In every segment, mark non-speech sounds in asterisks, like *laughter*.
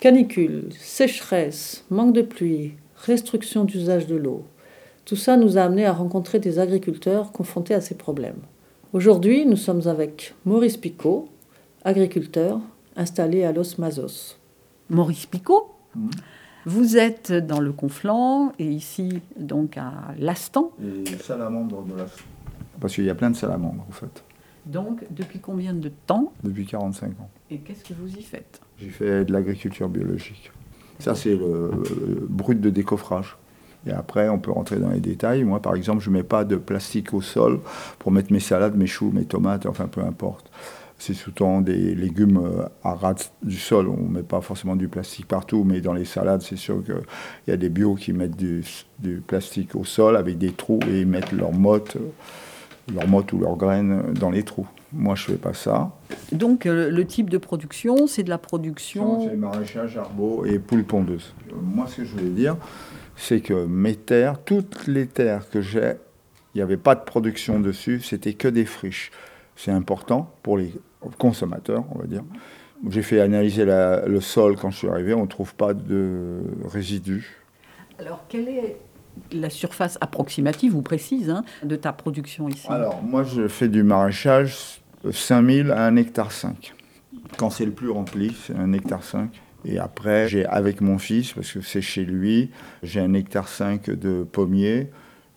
Canicule, sécheresse, manque de pluie, restriction d'usage de l'eau. Tout ça nous a amené à rencontrer des agriculteurs confrontés à ces problèmes. Aujourd'hui, nous sommes avec Maurice Picot, agriculteur installé à Los Mazos. Maurice Picot mmh. Vous êtes dans le Conflent et ici donc à Lastan. Et salamandre de Lastan. Parce qu'il y a plein de salamandres en fait. Donc depuis combien de temps? Depuis 45 ans. Et qu'est-ce que vous y faites? J'ai fait de l'agriculture biologique. Ça c'est le, brut de décoffrage. Et après, on peut rentrer dans les détails. Moi, par exemple, je ne mets pas de plastique au sol pour mettre mes salades, mes choux, mes tomates, enfin peu importe c'est souvent des légumes euh, à ras du sol. On ne met pas forcément du plastique partout, mais dans les salades, c'est sûr qu'il y a des bios qui mettent du, plastique au sol avec des trous et ils mettent leurs mottes, euh, leurs mottes ou leurs graines dans les trous. Moi, je ne fais pas ça. Donc, euh, le type de production, c'est de la production. C'est maraîchage, arbot et poules pondeuses. Moi, ce que je voulais dire, c'est que mes terres, toutes les terres que j'ai, il n'y avait pas de production dessus, c'était que des friches. C'est important pour les consommateurs, on va dire. J'ai fait analyser le sol quand je suis arrivé, on ne trouve pas de résidus. Alors, quelle est la surface approximative ou précise hein, de ta production ici? Alors, moi, je fais du maraîchage 5000 à 1 hectare 5. Quand c'est le plus rempli, c'est 1 hectare 5. Et après, j'ai avec mon fils, parce que c'est chez lui, j'ai un hectare 5 de pommiers,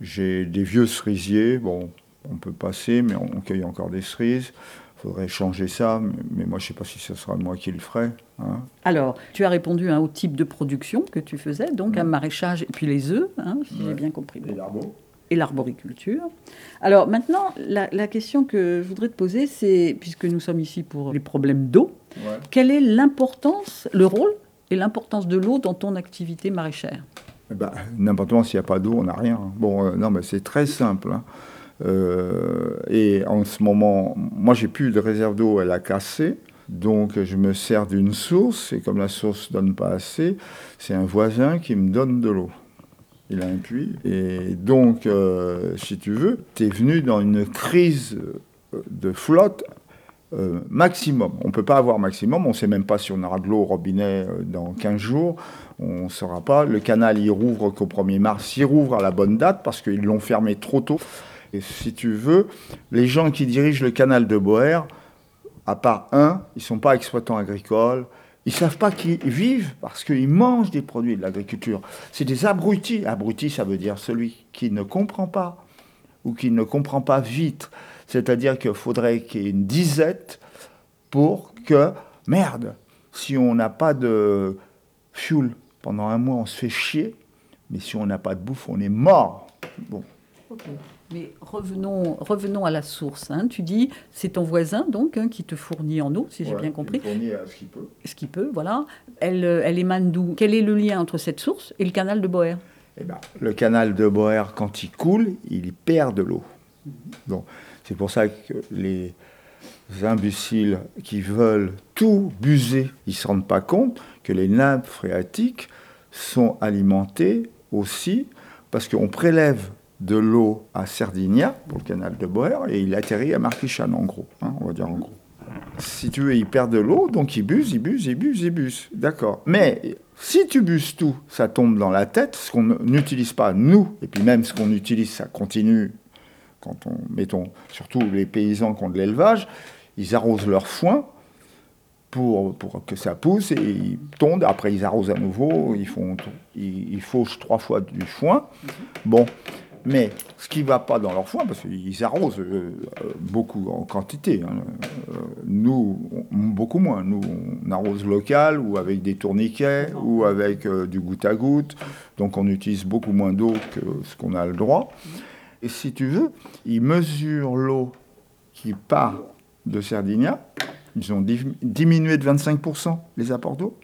j'ai des vieux cerisiers, bon, on peut passer, mais on cueille encore des cerises. Il faudrait changer ça, mais, moi je ne sais pas si ce sera moi qui le ferai. Hein. Alors, tu as répondu hein, au type de production que tu faisais, donc un maraîchage et puis les œufs, hein, si j'ai bien compris. L'arbo. Et l'arboriculture. Alors maintenant, la, question que je voudrais te poser, c'est, puisque nous sommes ici pour les problèmes d'eau, quelle est l'importance, le rôle et l'importance de l'eau dans ton activité maraîchère? Ben, N'importe où, s'il n'y a pas d'eau, on n'a rien. Bon, euh, non, mais c'est très simple. Euh, et en ce moment, moi, j'ai plus de réserve d'eau, elle a cassé. Donc, je me sers d'une source, et comme la source ne donne pas assez, c'est un voisin qui me donne de l'eau. Il a un puits. Et donc, euh, si tu veux, tu es venu dans une crise de flotte euh, maximum. On ne peut pas avoir maximum, on ne sait même pas si on aura de l'eau au robinet dans 15 jours, on ne saura pas. Le canal, il rouvre qu'au 1er mars, il rouvre à la bonne date parce qu'ils l'ont fermé trop tôt. Et si tu veux, les gens qui dirigent le canal de Boer, à part un, ils ne sont pas exploitants agricoles, ils ne savent pas qu'ils vivent parce qu'ils mangent des produits de l'agriculture. C'est des abrutis. Abrutis, ça veut dire celui qui ne comprend pas ou qui ne comprend pas vite. C'est-à-dire qu'il faudrait qu'il y ait une disette pour que, merde, si on n'a pas de fuel pendant un mois, on se fait chier. Mais si on n'a pas de bouffe, on est mort. Bon. Mais revenons, revenons à la source. Hein. Tu dis, c'est ton voisin donc hein, qui te fournit en eau, si j'ai bien compris. Fournit à ce qu'il peut. Ce qu'il peut, voilà. Elle, euh, elle émane d'où? Quel est le lien entre cette source et le canal de Boer? Eh ben, Le canal de Boer, quand il coule, il perd de l'eau. Donc, c'est pour ça que les imbéciles qui veulent tout buser, ils ne se rendent pas compte que les nappes phréatiques sont alimentées aussi parce qu'on prélève de l'eau à Sardinia, pour le canal de Boer, et il atterrit à Marquichan, en gros. Hein, on va dire en gros. Si tu veux, il perd de l'eau, donc il buse, il buse, il buse, il buse. D'accord. Mais si tu buses tout, ça tombe dans la tête, ce qu'on n'utilise pas, nous, et puis même ce qu'on utilise, ça continue quand on, mettons, surtout les paysans qui ont de l'élevage, ils arrosent leur foin, pour, que ça pousse et ils tondent. Après, ils arrosent à nouveau, ils, font, ils, fauchent trois fois du foin. Bon, mais ce qui ne va pas dans leur foin, parce qu'ils arrosent euh, beaucoup en quantité, hein, euh, nous, beaucoup moins. Nous, on arrose local ou avec des tourniquets ou avec euh, du goutte à goutte. Donc on utilise beaucoup moins d'eau que ce qu'on a le droit. Et si tu veux, ils mesurent l'eau qui part de Sardinia. Ils ont diminué de 25% les apports d'eau.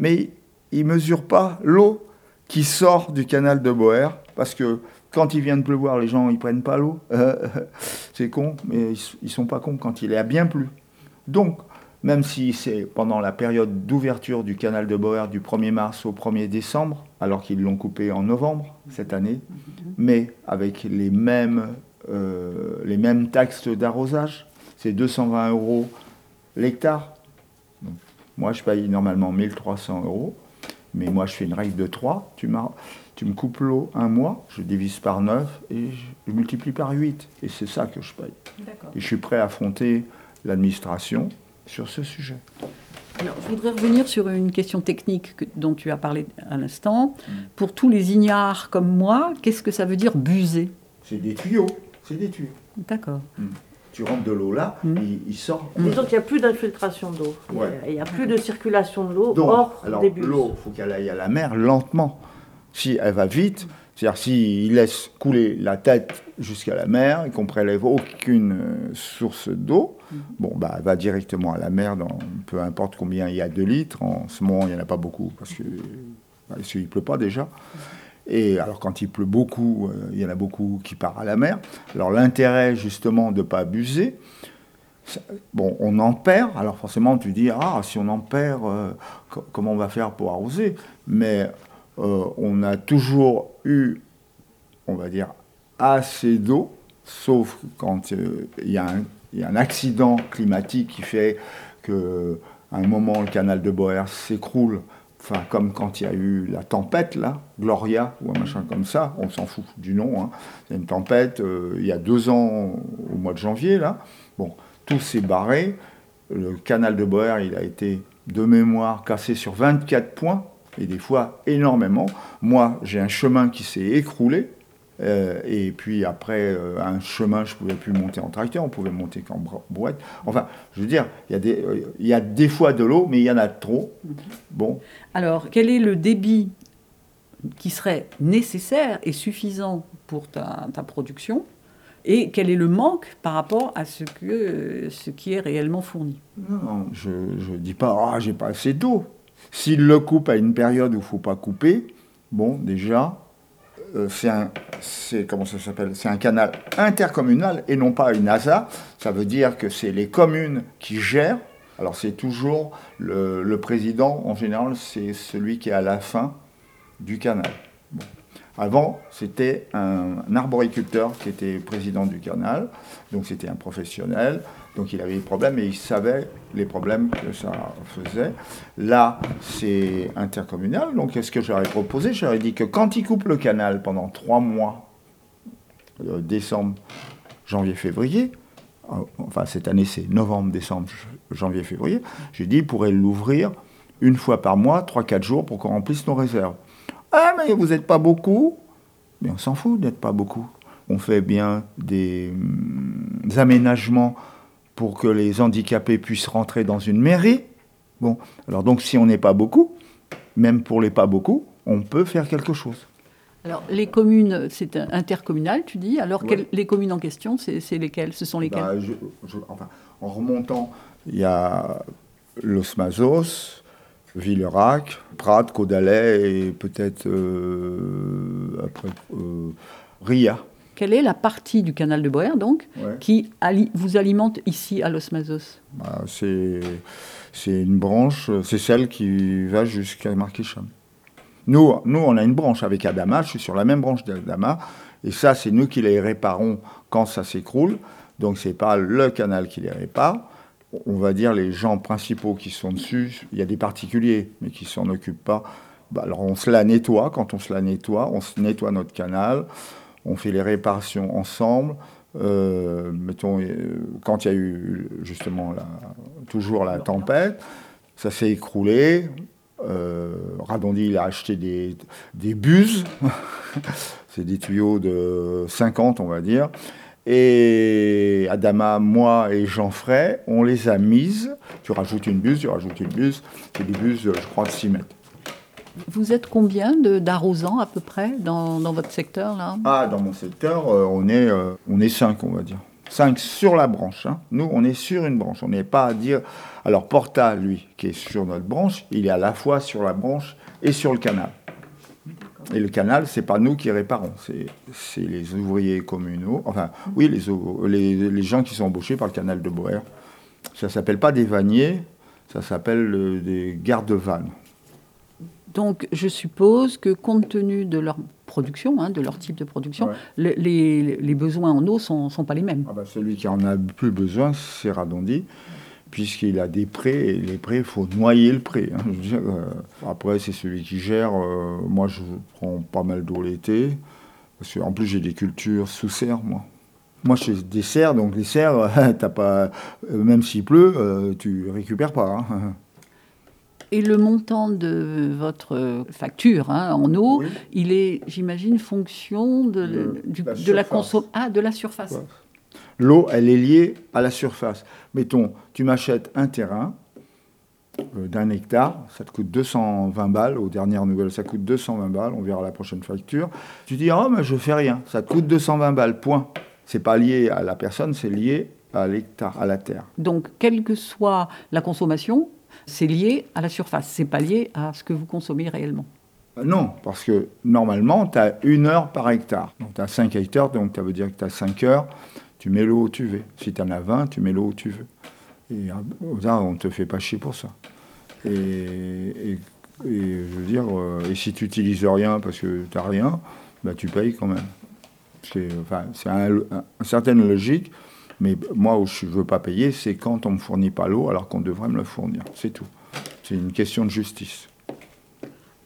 Mais ils ne mesurent pas l'eau qui sort du canal de Boer parce que quand il vient de pleuvoir, les gens ils prennent pas l'eau. *laughs* c'est con, mais ils, sont pas cons quand il à bien plu. Donc, même si c'est pendant la période d'ouverture du canal de Boer du 1er mars au 1er décembre, alors qu'ils l'ont coupé en novembre cette année, mais avec les mêmes, euh, les mêmes taxes d'arrosage, c'est 220 euros l'hectare. Moi, je paye normalement 1300 euros, mais moi, je fais une règle de 3. Tu, tu me coupes l'eau un mois, je divise par 9 et je, multiplie par 8. Et c'est ça que je paye. Et je suis prêt à affronter l'administration sur ce sujet. Alors, je voudrais revenir sur une question technique dont tu as parlé à l'instant. Mm. Pour tous les ignares comme moi, qu'est-ce que ça veut dire buser? C'est des tuyaux. C'est des tuyaux. D'accord. Mm. Tu rentres de l'eau là, mm. il, sort. Disons qu'il n'y a plus d'infiltration d'eau. Il n'y a plus de circulation de l'eau hors alors, des bus. L'eau, il faut qu'elle aille à la mer lentement. Si elle va vite, c'est-à-dire s'il laisse couler la tête jusqu'à la mer et qu'on prélève aucune euh, source d'eau, bon, bah, elle va directement à la mer, dans, peu importe combien il y a de litres. En ce moment, il n'y en a pas beaucoup parce qu'il bah, ne pleut pas déjà. Et alors quand il pleut beaucoup, euh, il y en a beaucoup qui partent à la mer. Alors l'intérêt justement de ne pas abuser, bon, on en perd. Alors forcément, tu dis, ah, si on en perd, euh, comment on va faire pour arroser? Mais euh, on a toujours eu, on va dire, assez d'eau, sauf quand il y, a un accident climatique qui fait qu'à un moment, le canal de Boer s'écroule. Comme quand il y a eu la tempête là, Gloria ou un machin comme ça, on s'en fout du nom, hein. il y a une tempête euh, il y a deux ans au mois de janvier là, bon, tout s'est barré, le canal de Boer il a été de mémoire cassé sur 24 points, et des fois énormément. Moi j'ai un chemin qui s'est écroulé, euh, et puis après, euh, un chemin, je ne pouvais plus monter en tracteur, on pouvait monter qu'en brouette. Enfin, je veux dire, il y, a des, il y a des fois de l'eau, mais il y en a trop. Bon. Alors, quel est le débit qui serait nécessaire et suffisant pour ta, ta production et quel est le manque par rapport à ce, que, ce qui est réellement fourni? Non, je ne dis pas, ah, j'ai pas assez d'eau. S'il le coupe à une période où il ne faut pas couper, bon, déjà, euh, c'est un, ça C'est un canal intercommunal et non pas une ASA. Ça veut dire que c'est les communes qui gèrent. Alors c'est toujours le, président, en général, c'est celui qui est à la fin du canal. Avant, c'était un, arboriculteur qui était président du canal, donc c'était un professionnel. Donc il avait des problèmes et il savait les problèmes que ça faisait. Là, c'est intercommunal. Donc qu'est-ce que j'aurais proposé? J'aurais dit que quand il coupe le canal pendant trois mois, euh, décembre, janvier, février, euh, enfin cette année c'est novembre, décembre, janvier, février, j'ai dit il pourrait l'ouvrir une fois par mois, trois, quatre jours pour qu'on remplisse nos réserves. Ah mais vous n'êtes pas beaucoup Mais on s'en fout d'être pas beaucoup. On fait bien des hum, aménagements pour que les handicapés puissent rentrer dans une mairie. Bon, alors donc si on n'est pas beaucoup, même pour les pas beaucoup, on peut faire quelque chose. Alors les communes, c'est intercommunal, tu dis. Alors les communes en question, c'est lesquelles? Ce sont lesquelles? bah, enfin, En remontant, il y a l'Osmazos, Villerac, Prat, Caudalais et peut-être euh, après euh, Ria quelle est la partie du canal de Boer, donc, qui vous alimente ici à Los Mazos? Bah, c'est, une branche, c'est celle qui va jusqu'à Marquicham. Nous, nous, on a une branche avec Adama, je suis sur la même branche d'Adama, et ça, c'est nous qui les réparons quand ça s'écroule. Donc, ce n'est pas le canal qui les répare. On va dire les gens principaux qui sont dessus, il y a des particuliers, mais qui s'en occupent pas. Bah, alors, on se la nettoie. Quand on se la nettoie, on se nettoie notre canal on fait les réparations ensemble. Euh, mettons, euh, quand il y a eu justement toujours la tempête, ça s'est écroulé. Euh, Radondi, il a acheté des, des buses, *laughs* c'est des tuyaux de 50, on va dire. Et Adama, moi et Jean Fray, on les a mises. Tu rajoutes une buse, tu rajoutes une buse. C'est des buses, je crois, de 6 mètres. Vous êtes combien d'arrosants à peu près dans, votre secteur là? Ah, dans mon secteur, euh, on est euh, on est cinq, on va dire. Cinq sur la branche. Hein. Nous, on est sur une branche. On n'est pas à dire. Alors Porta, lui, qui est sur notre branche, il est à la fois sur la branche et sur le canal. Et le canal, c'est pas nous qui réparons, c'est les ouvriers communaux, enfin, oui, les, les, gens qui sont embauchés par le canal de Boer. Ça s'appelle pas des vanniers, ça s'appelle euh, des gardes-vannes. Donc, je suppose que compte tenu de leur production, hein, de leur type de production, les, besoins en eau ne sont, pas les mêmes. Ah bah, celui qui en a plus besoin, c'est Radondi. Puisqu'il a des prés, et les prés, il faut noyer le pré. Hein. Euh, après, c'est celui qui gère. Euh, moi, je prends pas mal d'eau l'été, parce qu'en plus, j'ai des cultures sous serre, moi. Moi, je fais des serres, donc les serres, *laughs* t'as pas, même s'il pleut, tu récupères pas. Hein. *laughs* Et le montant de votre facture hein, en eau, il est, j'imagine, fonction de, de, la, consommation. Ah, de la surface. L'eau, elle est liée à la surface. Mettons, tu m'achètes un terrain euh, d'un hectare, ça te coûte 220 balles. Aux dernières nouvelles, ça coûte 220 balles. On verra la prochaine facture. Tu dis, oh, mais je fais rien. Ça te coûte 220 balles, point. C'est pas lié à la personne, c'est lié à l'hectare, à la terre. Donc, quelle que soit la consommation, c'est lié à la surface. C'est pas lié à ce que vous consommez réellement. Euh, non, parce que normalement, tu as une heure par hectare. Donc, tu as 5 hectares, donc ça veut dire que tu as 5 heures tu mets l'eau où tu veux. Si tu en as 20, tu mets l'eau où tu veux. Et là, on ne te fait pas chier pour ça. Et, je veux dire, euh, et si tu n'utilises rien parce que tu n'as rien, bah, tu payes quand même. C'est une certaine logique, mais moi où je ne veux pas payer, c'est quand on ne me fournit pas l'eau alors qu'on devrait me le fournir. C'est tout. C'est une question de justice.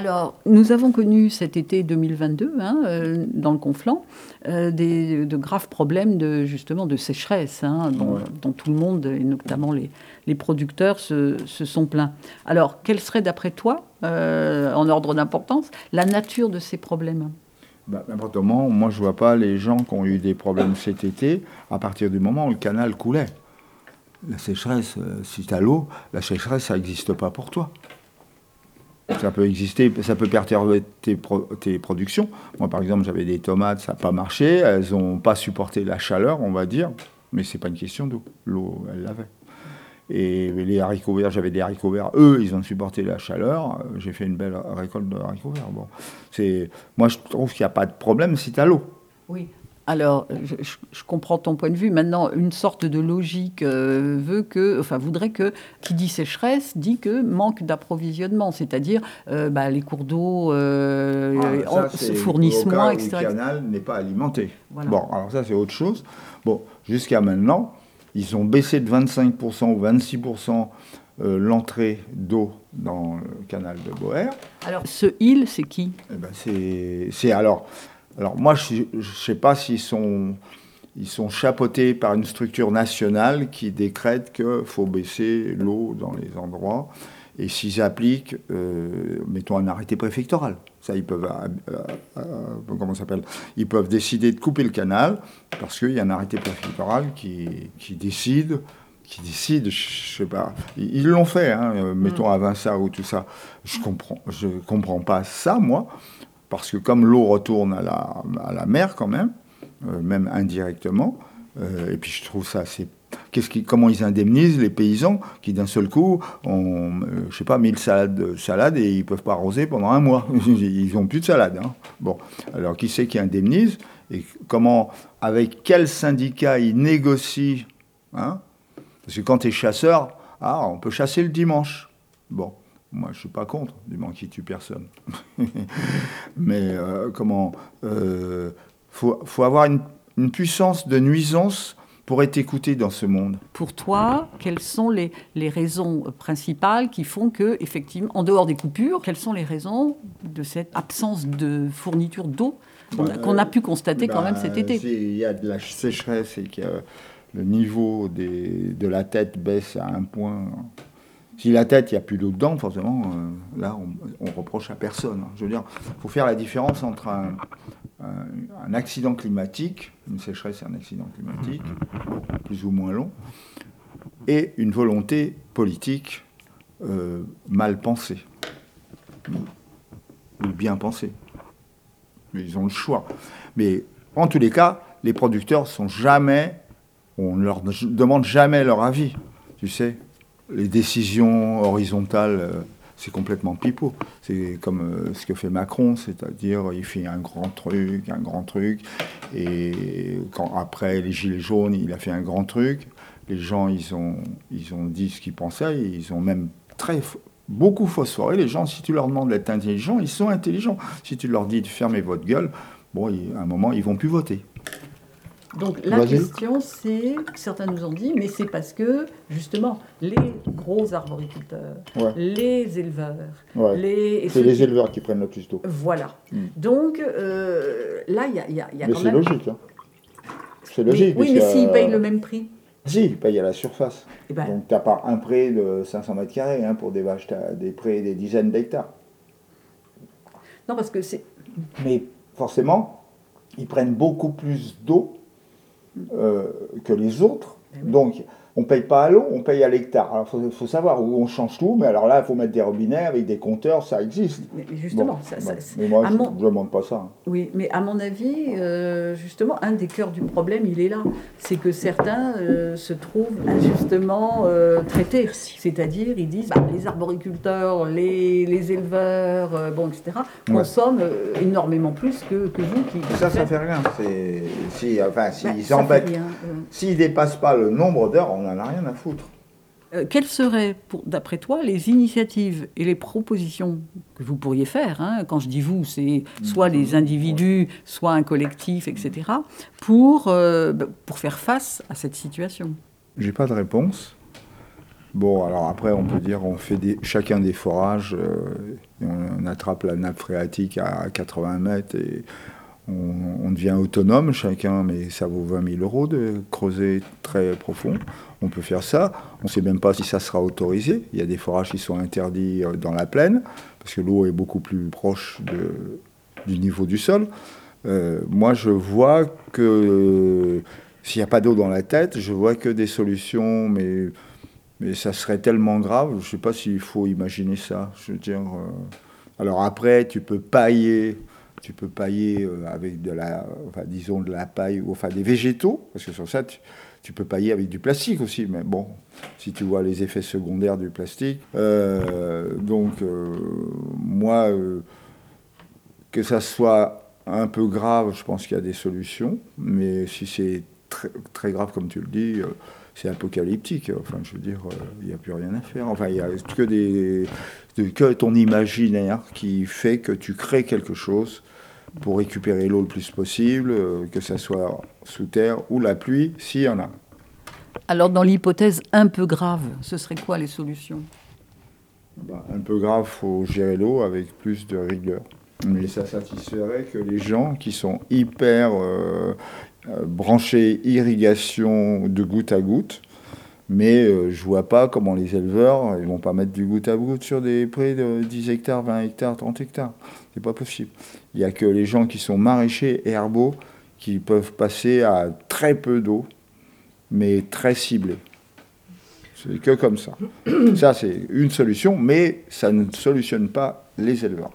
Alors, nous avons connu cet été 2022, hein, euh, dans le Conflent, euh, des, de graves problèmes de, justement de sécheresse, hein, dont, tout le monde, et notamment les, les producteurs, se, se, sont plaints. Alors, quelle serait, d'après toi, euh, en ordre d'importance, la nature de ces problèmes? Bah, moi, je ne vois pas les gens qui ont eu des problèmes cet été à partir du moment où le canal coulait. La sécheresse, si tu as l'eau, la sécheresse, ça n'existe pas pour toi. Ça peut exister, ça peut perturber tes, productions. Moi, par exemple, j'avais des tomates, ça n'a pas marché. Elles n'ont pas supporté la chaleur, on va dire. Mais c'est pas une question d'eau. L'eau, elle l'avait. Et les haricots verts, j'avais des haricots verts. Eux, ils ont supporté la chaleur. J'ai fait une belle récolte de haricots verts. Bon, moi, je trouve qu'il n'y a pas de problème si tu as l'eau. Oui. Alors, je, comprends ton point de vue. Maintenant, une sorte de logique euh, veut que, enfin, voudrait que, qui dit sécheresse, dit que manque d'approvisionnement, c'est-à-dire euh, bah, les cours d'eau euh, ah, se fournissent moins, etc. le canal n'est pas alimenté. Bon, alors ça, c'est autre chose. Bon, jusqu'à maintenant, ils ont baissé de 25% ou 26% l'entrée d'eau dans le canal de Boer. Alors, ce île, c'est qui? Eh ben, C'est alors alors moi, je ne sais pas s'ils sont, ils sont chapeautés par une structure nationale qui décrète qu'il faut baisser l'eau dans les endroits. Et s'ils appliquent, euh, mettons un arrêté préfectoral, ça ils peuvent, euh, euh, comment s'appelle? Ils peuvent décider de couper le canal parce qu'il y a un arrêté préfectoral qui, qui décide, qui décide, je sais pas, ils l'ont fait, hein, mettons à Vincent ou tout ça. Je comprends, je comprends pas ça moi parce que comme l'eau retourne à la, à la, mer quand même, euh, même indirectement, euh, et puis je trouve ça assez... Comment ils indemnisent les paysans qui d'un seul coup ont, euh, je sais pas, 1000 salades, salades et ils peuvent pas arroser pendant un mois. *laughs* ils n'ont plus de salade. Hein. Bon, alors qui c'est qui indemnise et comment, avec quel syndicat ils négocient hein? Parce que quand tu es chasseur, ah, on peut chasser le dimanche. Bon, moi, je ne suis pas contre, du moment qu'il tue personne. *laughs* Mais euh, comment Il euh, faut, faut, avoir une, une, puissance de nuisance pour être écouté dans ce monde. Pour toi, quelles sont les, les, raisons principales qui font que, effectivement, en dehors des coupures, quelles sont les raisons de cette absence de fourniture d'eau qu'on a, pu constater quand même cet été? Il y a de la sécheresse et que le niveau des, de la tête baisse à un point si la tête, il n'y a plus d'eau dedans, forcément, euh, là, on, reproche à personne. Je veux dire, il faut faire la différence entre un, accident climatique, une sécheresse c'est un accident climatique, plus ou moins long, et une volonté politique euh, mal pensée, ou bien pensée. ils ont le choix. Mais en tous les cas, les producteurs sont jamais, on ne leur demande jamais leur avis, tu sais les décisions horizontales, euh, c'est complètement pipeau. C'est comme euh, ce que fait Macron, c'est-à-dire il fait un grand truc, un grand truc, et quand après les gilets jaunes, il a fait un grand truc. Les gens, ils ont, dit ce qu'ils pensaient, ils ont même très beaucoup phosphoré. Les gens, si tu leur demandes d'être intelligents, ils sont intelligents. Si tu leur dis de fermer votre gueule, bon, à un moment, ils vont plus voter. Donc la question, c'est, certains nous ont dit, mais c'est parce que justement, les gros arboriculteurs, les éleveurs, les... C'est les éleveurs qui prennent le plus d'eau. Voilà. Hmm. Donc euh, là, il y a, y a, y a mais c'est logique. Hein. C'est logique. oui, mais s'ils payent le même prix si, ils payent à la surface. Eh ben. Donc, tu n'as pas un prêt de 500 mètres carrés hein, pour des vaches, tu as des prêts des dizaines d'hectares. Non, parce que c'est. Mais forcément, ils prennent beaucoup plus d'eau euh, que les autres. Eh donc, on ne paye pas à l'eau, on paye à l'hectare. Alors, il faut, savoir où on change tout, mais alors là, il faut mettre des robinets avec des compteurs, ça existe. Mais justement, ça, mais moi, je ne demande pas ça. Hein. Oui, mais à mon avis, euh, justement, un des cœurs du problème, il est là. C'est que certains euh, se trouvent injustement euh, traités. C'est-à-dire, ils disent, bah, les arboriculteurs, les, les éleveurs, bon, etc., consomment énormément plus que, que vous. Qui, ça, ça fait rien. Si, enfin, s'ils bah, s'ils dépassent pas le nombre d'heures, on n'en a rien à foutre. Euh, quelles seraient, d'après toi, les initiatives et les propositions que vous pourriez faire hein, Quand je dis vous, c'est soit les individus, soit un collectif, etc., pour, euh, bah, pour faire face à cette situation? J'ai pas de réponse. Bon, alors après, on peut dire on fait des, chacun des forages, euh, on, attrape la nappe phréatique à 80 mètres et on, devient autonome chacun, mais ça vaut 20 000 euros de creuser très profond. On peut faire ça. On ne sait même pas si ça sera autorisé. Il y a des forages qui sont interdits euh, dans la plaine, parce que l'eau est beaucoup plus proche du niveau du sol. Euh, moi, je vois que s'il n'y a pas d'eau dans la tête, je vois que des solutions, mais, ça serait tellement grave. Je ne sais pas s'il faut imaginer ça. Je veux dire. Euh, alors après, tu peux pailler tu peux pailler euh, avec de la, enfin, disons de la paille, ou enfin des végétaux, parce que sur ça, tu, peux pailler avec du plastique aussi. Mais bon, si tu vois les effets secondaires du plastique. Euh, donc, euh, moi, que ça soit un peu grave, je pense qu'il y a des solutions. Mais si c'est très, très, grave, comme tu le dis, c'est apocalyptique. Enfin, je veux dire, il n'y a plus rien à faire. Enfin, il n'y a que, des, que ton imaginaire qui fait que tu crées quelque chose pour récupérer l'eau le plus possible, euh, que ce soit sous terre ou la pluie, s'il y en a. Alors dans l'hypothèse un peu grave, ce serait quoi les solutions? Bah, Un peu grave, il faut gérer l'eau avec plus de rigueur. Mais ça satisferait que les gens qui sont hyper euh, euh, branchés irrigation de goutte à goutte, mais je je vois pas comment les éleveurs, ils vont pas mettre du goutte à goutte sur des prés de 10 hectares, 20 hectares, 30 hectares. C'est pas possible. Il n'y a que les gens qui sont maraîchers et herbaux qui peuvent passer à très peu d'eau, mais très ciblé. C'est que comme ça. Ça, c'est une solution, mais ça ne solutionne pas les éleveurs.